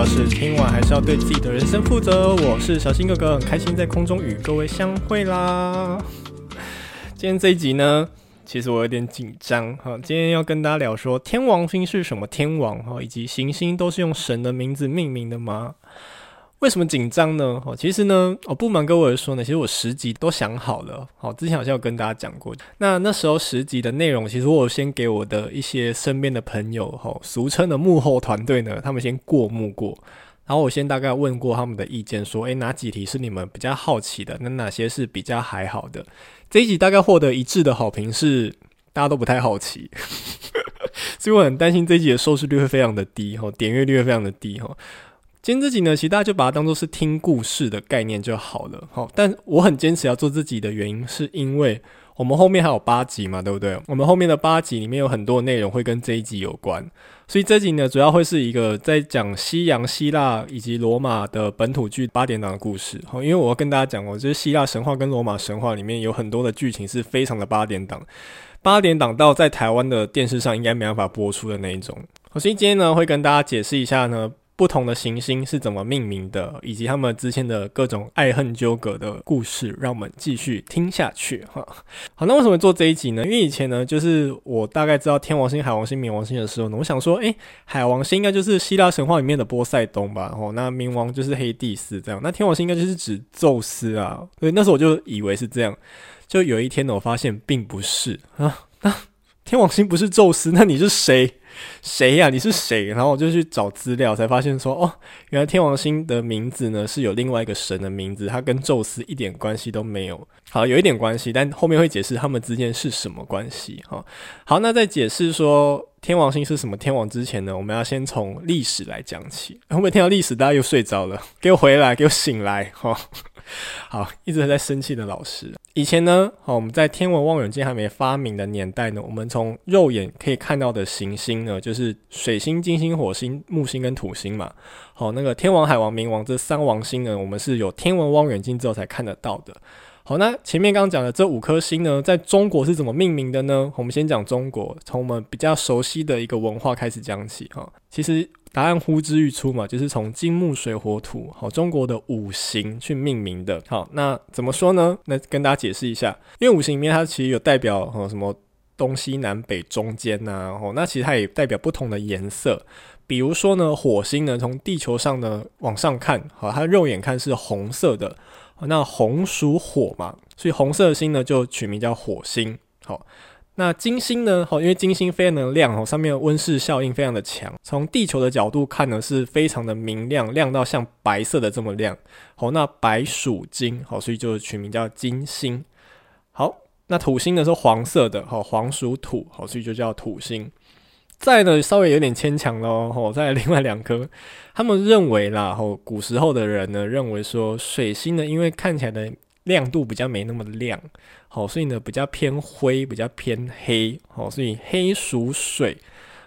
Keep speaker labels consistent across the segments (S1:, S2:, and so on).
S1: 教室，听完还是要对自己的人生负责。我是小新哥哥，很开心在空中与各位相会啦。今天这一集呢，其实我有点紧张哈。今天要跟大家聊说，天王星是什么天王哈，以及行星都是用神的名字命名的吗？为什么紧张呢？哦，其实呢，我不瞒各位说呢，其实我十集都想好了。好，之前好像有跟大家讲过。那那时候十集的内容，其实我先给我的一些身边的朋友，哈，俗称的幕后团队呢，他们先过目过。然后我先大概问过他们的意见，说，诶，哪几题是你们比较好奇的？那哪些是比较还好的？这一集大概获得一致的好评是，大家都不太好奇，所以我很担心这一集的收视率会非常的低，哈，点阅率会非常的低，哈。今天这集呢，其实大家就把它当做是听故事的概念就好了。好，但我很坚持要做自己的原因，是因为我们后面还有八集嘛，对不对？我们后面的八集里面有很多内容会跟这一集有关，所以这集呢，主要会是一个在讲西洋、希腊以及罗马的本土剧八点档的故事。好，因为我要跟大家讲哦，就是希腊神话跟罗马神话里面有很多的剧情是非常的八点档，八点档到在台湾的电视上应该没办法播出的那一种。所以今天呢，会跟大家解释一下呢。不同的行星是怎么命名的，以及他们之间的各种爱恨纠葛的故事，让我们继续听下去哈。好，那为什么做这一集呢？因为以前呢，就是我大概知道天王星、海王星、冥王星的时候呢，我想说，诶，海王星应该就是希腊神话里面的波塞冬吧？哦，那冥王就是黑帝斯这样，那天王星应该就是指宙斯啊。所以那时候我就以为是这样，就有一天呢，我发现并不是啊。那天王星不是宙斯，那你是谁？谁呀、你是谁？然后我就去找资料，才发现说，哦，原来天王星的名字呢是有另外一个神的名字，它跟宙斯一点关系都没有。好，有一点关系，但后面会解释他们之间是什么关系。哈，好，那在解释说天王星是什么天王之前呢，我们要先从历史来讲起。后面听到历史，大家又睡着了，给我回来，给我醒来，哈。好，一直在生气的老师。以前呢，好，我们在天文望远镜还没发明的年代呢，我们从肉眼可以看到的行星呢，就是水星、金星、火星、木星跟土星嘛。好，那个天王、海王、冥王这三王星呢，我们是有天文望远镜之后才看得到的。好，那前面刚刚讲的这五颗星呢，在中国是怎么命名的呢？我们先讲中国，从我们比较熟悉的一个文化开始讲起。哈，其实。答案呼之欲出嘛，就是从金木水火土，好，中国的五行去命名的。好，那怎么说呢？那跟大家解释一下，因为五行里面它其实有代表哦什么东西南北中间呐，哦，那其实它也代表不同的颜色。比如说呢，火星呢，从地球上呢往上看，好，它肉眼看是红色的，那红属火嘛，所以红色的星呢就取名叫火星。好。那金星呢？好，因为金星非常的亮，上面的温室效应非常的强。从地球的角度看呢，是非常的明亮，亮到像白色的这么亮。好，那白属金，好，所以就取名叫金星。好，那土星呢是黄色的，好，黄属土，好，所以就叫土星。再呢，稍微有点牵强喽。好，再来另外两颗，他们认为啦，好，古时候的人呢认为说，水星呢，因为看起来的。亮度比较没那么亮，好，所以呢比较偏灰，比较偏黑，好，所以黑属水，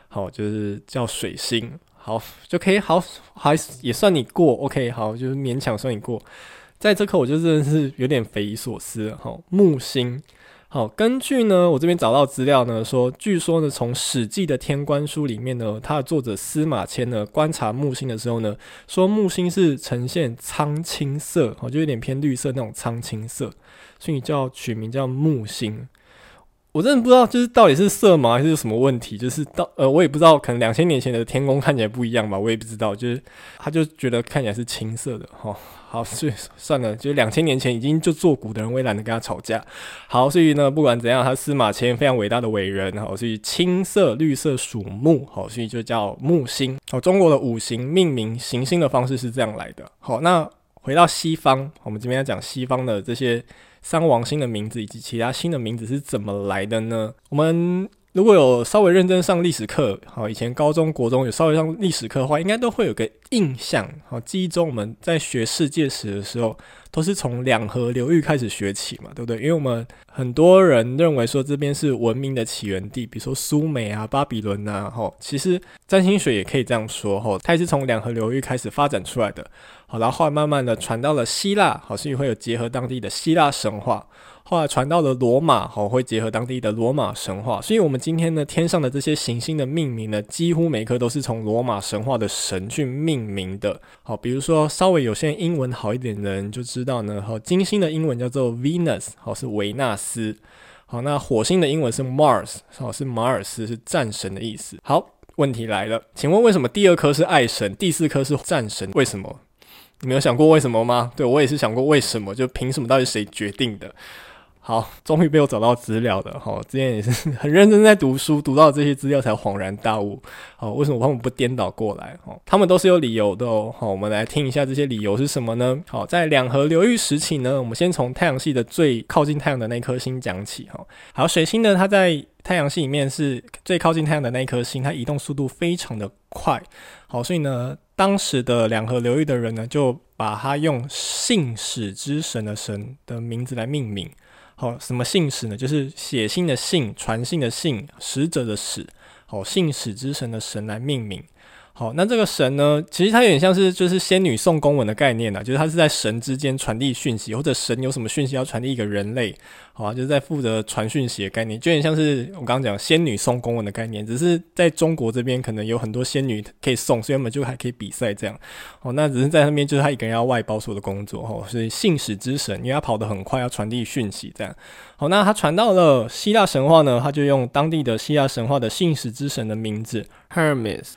S1: 好，就是叫水星，好，就可以，好，还也算你过，OK，好，就是勉强算你过。在这课我就真的是有点匪夷所思，好，木星。好，根据呢，我这边找到资料呢，说，据说呢，从《史记》的《天官书》里面呢，它的作者司马迁呢，观察木星的时候呢，说木星是呈现苍青色，哦，就有点偏绿色那种苍青色，所以叫取名叫木星。我真的不知道，就是到底是色盲还是什么问题，就是到呃，我也不知道，可能两千年前的天空看起来不一样吧，我也不知道，就是他就觉得看起来是青色的，哈。好，所以算了，就是两千年前已经就做古的人，我也懒得跟他吵架。好，所以呢，不管怎样，他司马迁非常伟大的伟人，好，所以青色、绿色属木，好，所以就叫木星。好，中国的五行命名行星的方式是这样来的。好，那回到西方，我们这边要讲西方的这些三王星的名字以及其他星的名字是怎么来的呢？我们。如果有稍微认真上历史课，好，以前高中国中有稍微上历史课的话，应该都会有个印象，好，记忆中我们在学世界史的时候，都是从两河流域开始学起嘛，对不对？因为我们很多人认为说这边是文明的起源地，比如说苏美啊、巴比伦啊，吼，其实占星学也可以这样说，吼，它也是从两河流域开始发展出来的，好，然后后来慢慢的传到了希腊，好，所以会有结合当地的希腊神话。后来传到了罗马，好，会结合当地的罗马神话，所以我们今天呢，天上的这些行星的命名呢，几乎每一颗都是从罗马神话的神去命名的。好，比如说稍微有些英文好一点的人就知道呢，好，金星的英文叫做 Venus，好，是维纳斯。好，那火星的英文是 Mars，好，是马尔斯，是战神的意思。好，问题来了，请问为什么第二颗是爱神，第四颗是战神？为什么？你没有想过为什么吗？对，我也是想过为什么，就凭什么？到底谁决定的？好，终于被我找到资料了。哈，之前也是 很认真在读书，读到这些资料才恍然大悟。好，为什么他们不颠倒过来？哈，他们都是有理由的哦。好，我们来听一下这些理由是什么呢？好，在两河流域时期呢，我们先从太阳系的最靠近太阳的那颗星讲起。哈，好，水星呢，它在太阳系里面是最靠近太阳的那颗星，它移动速度非常的快。好，所以呢，当时的两河流域的人呢，就把它用信使之神的神的名字来命名。好，什么信使呢？就是写信的信，传信的信，使者的使。好，信使之神的神来命名。好，那这个神呢，其实它有点像是就是仙女送公文的概念呢，就是它是在神之间传递讯息，或者神有什么讯息要传递一个人类，好啊，就是在负责传讯息的概念，就有点像是我刚刚讲仙女送公文的概念，只是在中国这边可能有很多仙女可以送，所以我们就还可以比赛这样。哦，那只是在那边就是他一个人要外包所有的工作，哦，所以信使之神，因为他跑得很快，要传递讯息这样。好，那他传到了希腊神话呢，他就用当地的希腊神话的信使之神的名字 Hermes。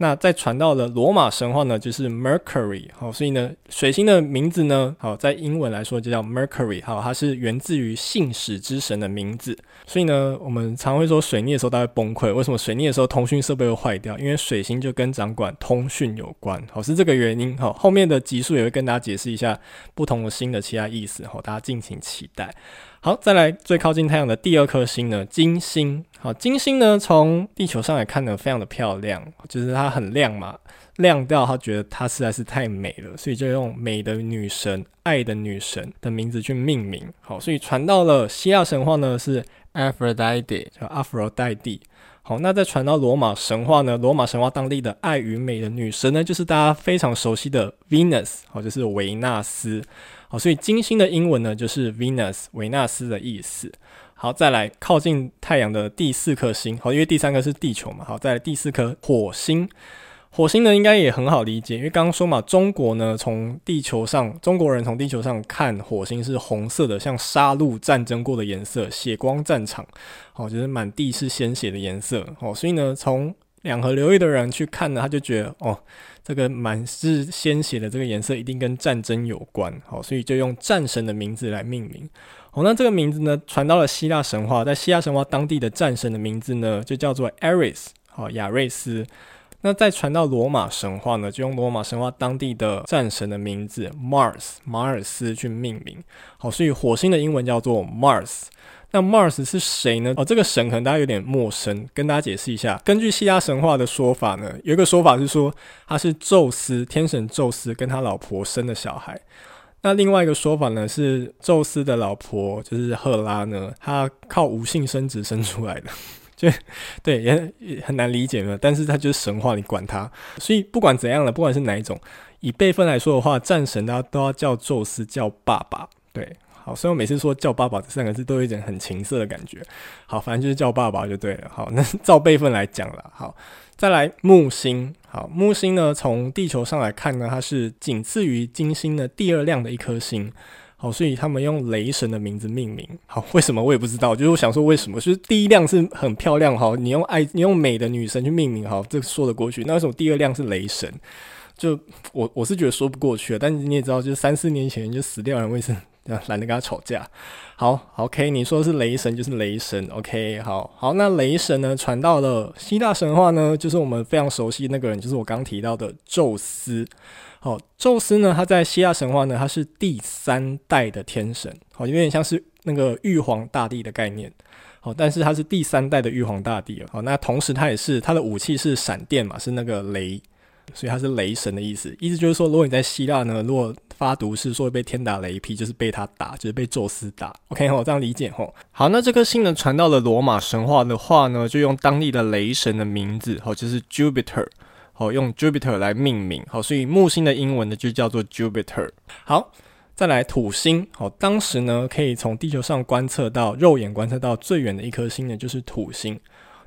S1: 那再传到了罗马神话呢，就是 Mercury，好，所以呢，水星的名字呢，好，在英文来说就叫 Mercury，好，它是源自于信使之神的名字，所以呢，我们常会说水逆的时候大家崩溃，为什么水逆的时候通讯设备会坏掉？因为水星就跟掌管通讯有关，好，是这个原因，好，后面的集数也会跟大家解释一下不同的星的其他意思，好，大家敬请期待。好，再来最靠近太阳的第二颗星呢，金星。好，金星呢，从地球上来看呢，非常的漂亮，就是它很亮嘛，亮掉，他觉得它实在是太美了，所以就用美的女神、爱的女神的名字去命名。好，所以传到了希腊神话呢，是 Aphrodite，叫阿弗洛戴蒂。好，那再传到罗马神话呢，罗马神话当地的爱与美的女神呢，就是大家非常熟悉的 Venus，好，就是维纳斯。好，所以金星的英文呢，就是 Venus，维纳斯的意思。好，再来靠近太阳的第四颗星，好，因为第三颗是地球嘛。好，再来第四颗火星，火星呢应该也很好理解，因为刚刚说嘛，中国呢从地球上，中国人从地球上看火星是红色的，像杀戮战争过的颜色，血光战场，好，就是满地是鲜血的颜色。好，所以呢，从两河流域的人去看呢，他就觉得哦。这个满是鲜血的这个颜色一定跟战争有关，好，所以就用战神的名字来命名。好，那这个名字呢，传到了希腊神话，在希腊神话当地的战神的名字呢，就叫做 Ares，好，亚瑞斯。那再传到罗马神话呢，就用罗马神话当地的战神的名字 Mars，马尔斯去命名。好，所以火星的英文叫做 Mars。那 Mars 是谁呢？哦，这个神可能大家有点陌生，跟大家解释一下。根据希腊神话的说法呢，有一个说法是说他是宙斯，天神宙斯跟他老婆生的小孩。那另外一个说法呢，是宙斯的老婆就是赫拉呢，她靠无性生殖生出来的。就对，也也很难理解嘛。但是他就是神话，你管他。所以不管怎样了，不管是哪一种，以辈分来说的话，战神大家都要叫宙斯叫爸爸。对。好，所以我每次说叫爸爸这三个字，都有一点很情色的感觉。好，反正就是叫爸爸就对了。好，那 照辈分来讲了。好，再来木星。好，木星呢，从地球上来看呢，它是仅次于金星的第二亮的一颗星。好，所以他们用雷神的名字命名。好，为什么我也不知道，就是我想说为什么，就是第一亮是很漂亮。好，你用爱，你用美的女神去命名，好，这说得过去。那为什么第二亮是雷神？就我我是觉得说不过去。但是你也知道，就是三四年前就死掉了，为什么？懒得跟他吵架。好，OK，你说是雷神就是雷神，OK，好好。那雷神呢，传到了希腊神话呢，就是我们非常熟悉那个人，就是我刚提到的宙斯。好，宙斯呢，他在希腊神话呢，他是第三代的天神，好，有点像是那个玉皇大帝的概念。好，但是他是第三代的玉皇大帝。好，那同时他也是他的武器是闪电嘛，是那个雷。所以它是雷神的意思，意思就是说，如果你在希腊呢，如果发毒誓说会被天打雷劈，就是被他打，就是被宙斯打。OK，我这样理解吼。好，那这颗星呢传到了罗马神话的话呢，就用当地的雷神的名字，吼，就是 Jupiter，好，用 Jupiter 来命名。好，所以木星的英文呢就叫做 Jupiter。好，再来土星，好，当时呢可以从地球上观测到肉眼观测到最远的一颗星呢，就是土星。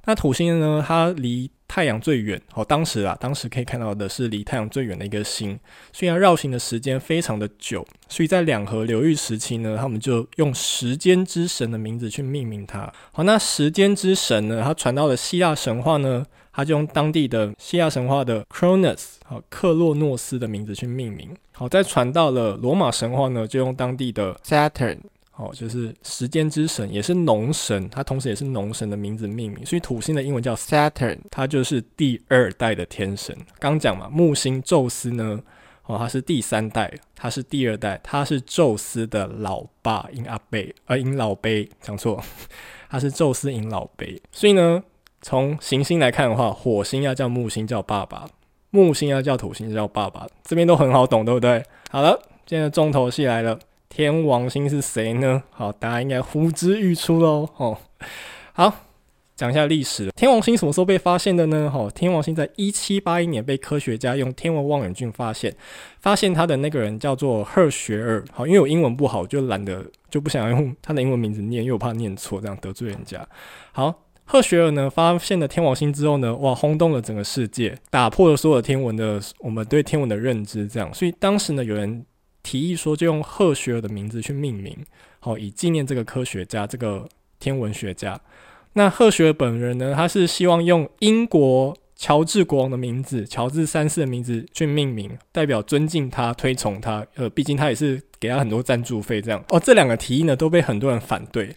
S1: 那土星呢，它离太阳最远，好，当时啊，当时可以看到的是离太阳最远的一个星，虽然绕行的时间非常的久，所以在两河流域时期呢，他们就用时间之神的名字去命名它。好，那时间之神呢，它传到了希腊神话呢，它就用当地的希腊神话的 Cronus 好，克洛诺斯的名字去命名。好，再传到了罗马神话呢，就用当地的 Saturn。哦，就是时间之神，也是农神，它同时也是农神的名字命名，所以土星的英文叫 Saturn，它就是第二代的天神。刚讲嘛，木星宙斯呢，哦，他是第三代，他是第二代，他是宙斯的老爸，因阿贝，呃，因老贝，讲错，他是宙斯因老贝。所以呢，从行星来看的话，火星要叫木星叫爸爸，木星要叫土星叫爸爸，这边都很好懂，对不对？好了，今天的重头戏来了。天王星是谁呢？好，大家应该呼之欲出喽。哦，好，讲一下历史。天王星什么时候被发现的呢？哦，天王星在一七八一年被科学家用天文望远镜发现，发现他的那个人叫做赫学尔。好，因为我英文不好，就懒得就不想用他的英文名字念，因为我怕念错，这样得罪人家。好，赫学尔呢发现了天王星之后呢，哇，轰动了整个世界，打破了所有天文的我们对天文的认知。这样，所以当时呢，有人。提议说，就用赫学尔的名字去命名，好，以纪念这个科学家，这个天文学家。那赫学尔本人呢，他是希望用英国乔治国王的名字，乔治三世的名字去命名，代表尊敬他、推崇他。呃，毕竟他也是给他很多赞助费，这样。哦，这两个提议呢，都被很多人反对。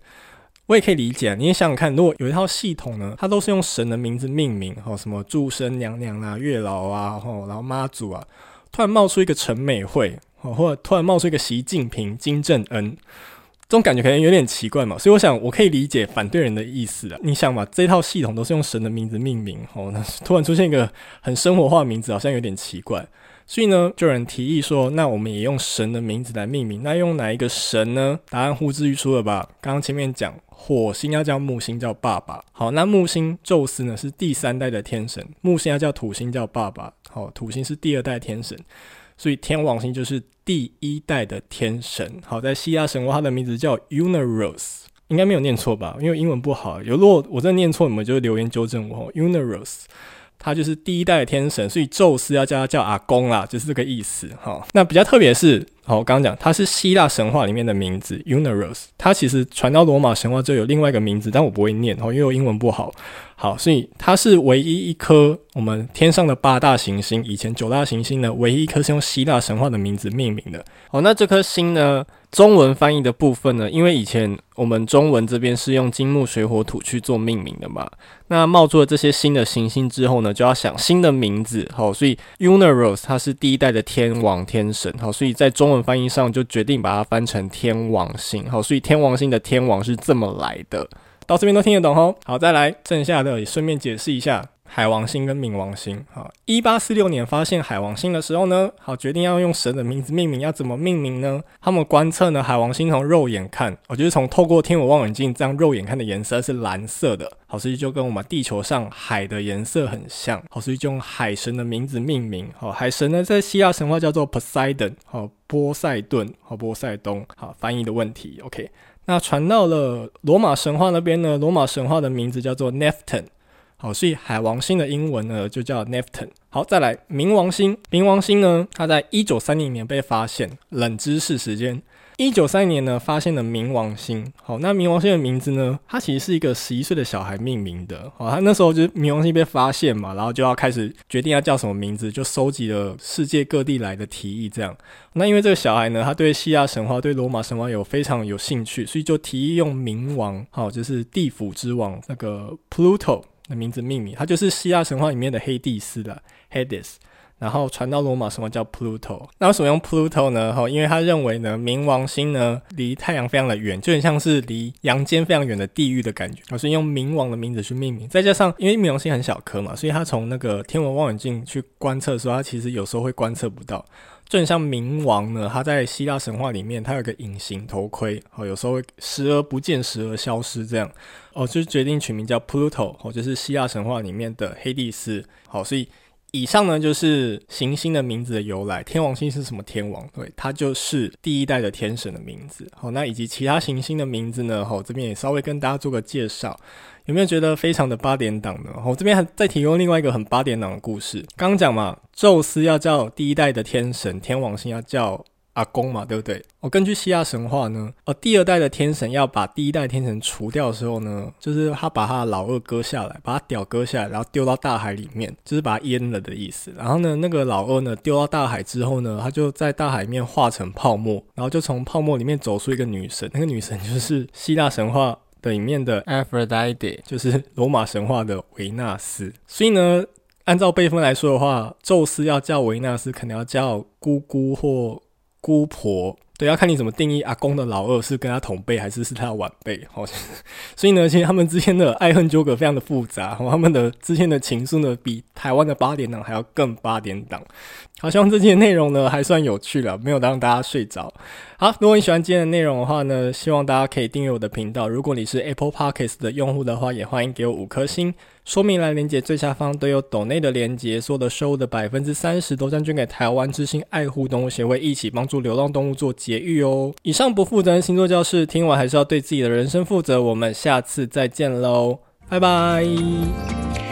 S1: 我也可以理解，你也想想看，如果有一套系统呢，它都是用神的名字命名，哦，什么祝生娘娘啊、月老啊，哦，然后妈祖啊，突然冒出一个陈美惠。哦，或者突然冒出一个习近平、金正恩，这种感觉可能有点奇怪嘛。所以我想，我可以理解反对人的意思啊。你想嘛，这套系统都是用神的名字命名，哦，那突然出现一个很生活化的名字，好像有点奇怪。所以呢，就有人提议说，那我们也用神的名字来命名。那用哪一个神呢？答案呼之欲出了吧？刚刚前面讲，火星要叫木星，叫爸爸。好，那木星宙斯呢是第三代的天神，木星要叫土星，叫爸爸。好，土星是第二代天神。所以天王星就是第一代的天神。好，在希腊神话，它的名字叫 Uneros，应该没有念错吧？因为英文不好，有如果我真的念错，你们就留言纠正我。Uneros。他就是第一代的天神，所以宙斯要叫他叫阿公啦，就是这个意思哈。那比较特别是，好，我刚刚讲他是希腊神话里面的名字 Uneros，他其实传到罗马神话就有另外一个名字，但我不会念哦，因为我英文不好。好，所以它是唯一一颗我们天上的八大行星，以前九大行星呢，唯一一颗是用希腊神话的名字命名的。好，那这颗星呢？中文翻译的部分呢，因为以前我们中文这边是用金木水火土去做命名的嘛，那冒出了这些新的行星之后呢，就要想新的名字，好，所以 Uneros 它是第一代的天王天神，好，所以在中文翻译上就决定把它翻成天王星，好，所以天王星的天王是这么来的，到这边都听得懂哦，好，再来剩下的也顺便解释一下。海王星跟冥王星，好，一八四六年发现海王星的时候呢，好，决定要用神的名字命名，要怎么命名呢？他们观测呢，海王星从肉眼看，我就是从透过天文望远镜这样肉眼看的颜色是蓝色的，好，所以就跟我们地球上海的颜色很像，好，所以就用海神的名字命名，好，海神呢在希腊神话叫做 Poseidon，好，波塞顿，好，波塞冬，好，翻译的问题，OK，那传到了罗马神话那边呢，罗马神话的名字叫做 Neptune。好，所以海王星的英文呢就叫 Neptun。好，再来冥王星。冥王星呢，它在一九三零年被发现。冷知识时间，一九三零年呢发现了冥王星。好，那冥王星的名字呢，它其实是一个十一岁的小孩命名的。好，他那时候就是冥王星被发现嘛，然后就要开始决定要叫什么名字，就收集了世界各地来的提议。这样，那因为这个小孩呢，他对希腊神话、对罗马神话有非常有兴趣，所以就提议用冥王，好，就是地府之王那个 Pluto。的名字命名，它就是希腊神话里面的黑帝斯的 Hades，然后传到罗马神话叫 Pluto。那为什么用 Pluto 呢？哈，因为他认为呢，冥王星呢离太阳非常的远，就很像是离阳间非常远的地狱的感觉，所以用冥王的名字去命名。再加上因为冥王星很小颗嘛，所以他从那个天文望远镜去观测的时候，他其实有时候会观测不到。就很像冥王呢，他在希腊神话里面，他有个隐形头盔，哦，有时候时而不见，时而消失，这样，哦，就决定取名叫 Pluto，哦，就是希腊神话里面的黑帝斯，好，所以以上呢就是行星的名字的由来。天王星是什么天王？对，它就是第一代的天神的名字。好，那以及其他行星的名字呢？好，这边也稍微跟大家做个介绍。有没有觉得非常的八点档呢？我这边还再提供另外一个很八点档的故事。刚刚讲嘛，宙斯要叫第一代的天神天王星要叫。阿公嘛，对不对？哦，根据希腊神话呢，呃，第二代的天神要把第一代天神除掉的时候呢，就是他把他的老二割下来，把他屌割下来，然后丢到大海里面，就是把他淹了的意思。然后呢，那个老二呢丢到大海之后呢，他就在大海里面化成泡沫，然后就从泡沫里面走出一个女神，那个女神就是希腊神话的里面的 Aphrodite，就是罗马神话的维纳斯。所以呢，按照辈分来说的话，宙斯要叫维纳斯，可能要叫姑姑或。姑婆，对，要看你怎么定义阿公的老二是跟他同辈还是是他的晚辈，好像，所以呢，其实他们之间的爱恨纠葛非常的复杂，他们的之间的情愫呢，比台湾的八点档还要更八点档。好，希望这期的内容呢还算有趣了，没有让大家睡着。好，如果你喜欢今天的内容的话呢，希望大家可以订阅我的频道。如果你是 Apple Podcast 的用户的话，也欢迎给我五颗星。说明栏连接最下方都有抖内的连接，所有的收入的百分之三十都将捐给台湾之星爱护动物协会，一起帮助流浪动物做节育哦。以上不负责任星座教室，听完还是要对自己的人生负责。我们下次再见喽，拜拜。